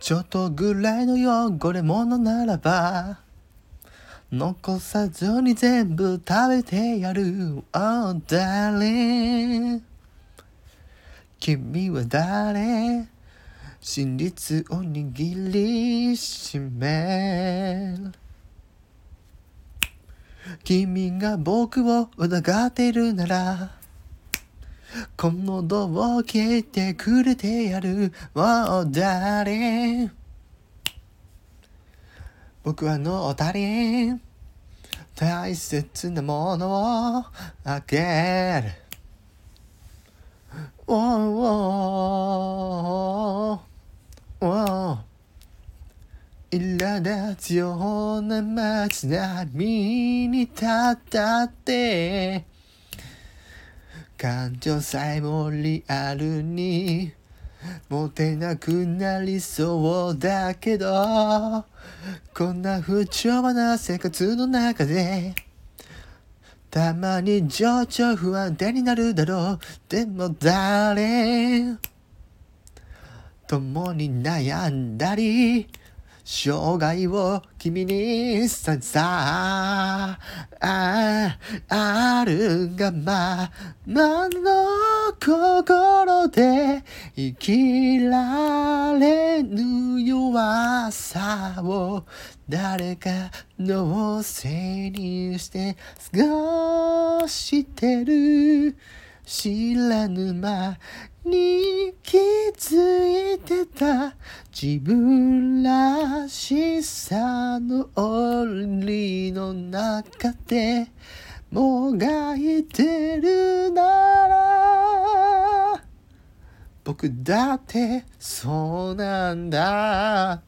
ちょっとぐらいの汚れ物ならば残さずに全部食べてやる。Oh darling. 君は誰？真実を握りしめる。君が僕を疑っているならこのドを切ってくれてやる Oh darling 僕はのたり大切なものをあげる。Oh, oh, oh. 苛立つような街並みに立ったって。感情さえもリアルに持てなくなりそうだけどこんな不調和な生活の中でたまに情緒不安定になるだろう。でも誰共に悩んだり生涯を君にささああるがままの心で生きられぬ弱さを誰かのせいにして過ごしてる。知らぬ間に気づいてた。自分らしさの檻の中でもがいてるなら僕だってそうなんだ。